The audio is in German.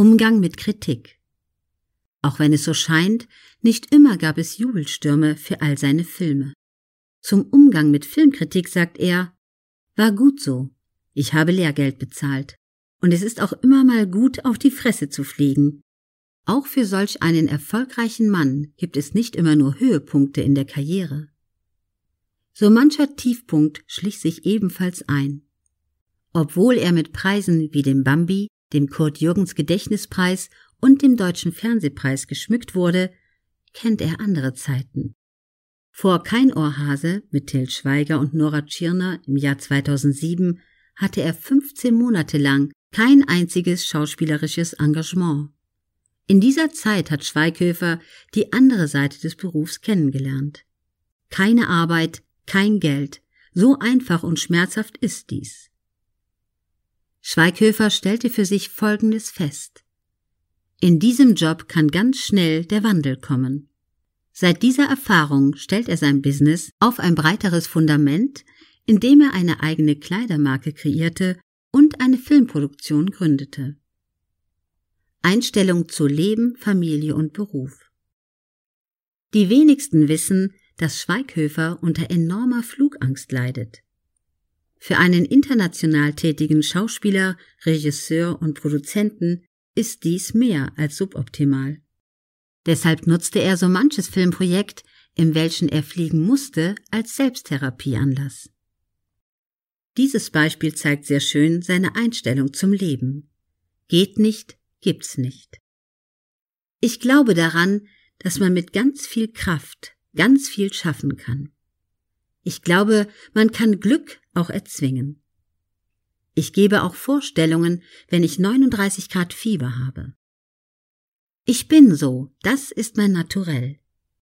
Umgang mit Kritik. Auch wenn es so scheint, nicht immer gab es Jubelstürme für all seine Filme. Zum Umgang mit Filmkritik sagt er, war gut so. Ich habe Lehrgeld bezahlt. Und es ist auch immer mal gut, auf die Fresse zu fliegen. Auch für solch einen erfolgreichen Mann gibt es nicht immer nur Höhepunkte in der Karriere. So mancher Tiefpunkt schlich sich ebenfalls ein. Obwohl er mit Preisen wie dem Bambi, dem Kurt Jürgens Gedächtnispreis und dem Deutschen Fernsehpreis geschmückt wurde, kennt er andere Zeiten. Vor Kein Ohrhase mit Till Schweiger und Nora Tschirner im Jahr 2007 hatte er 15 Monate lang kein einziges schauspielerisches Engagement. In dieser Zeit hat Schweighöfer die andere Seite des Berufs kennengelernt. Keine Arbeit, kein Geld, so einfach und schmerzhaft ist dies. Schweighöfer stellte für sich Folgendes fest. In diesem Job kann ganz schnell der Wandel kommen. Seit dieser Erfahrung stellt er sein Business auf ein breiteres Fundament, indem er eine eigene Kleidermarke kreierte und eine Filmproduktion gründete. Einstellung zu Leben, Familie und Beruf. Die wenigsten wissen, dass Schweighöfer unter enormer Flugangst leidet. Für einen international tätigen Schauspieler, Regisseur und Produzenten ist dies mehr als suboptimal. Deshalb nutzte er so manches Filmprojekt, in welchen er fliegen musste, als Selbsttherapieanlass. Dieses Beispiel zeigt sehr schön seine Einstellung zum Leben. Geht nicht, gibt's nicht. Ich glaube daran, dass man mit ganz viel Kraft ganz viel schaffen kann. Ich glaube, man kann Glück auch erzwingen. Ich gebe auch Vorstellungen, wenn ich 39 Grad Fieber habe. Ich bin so, das ist mein Naturell.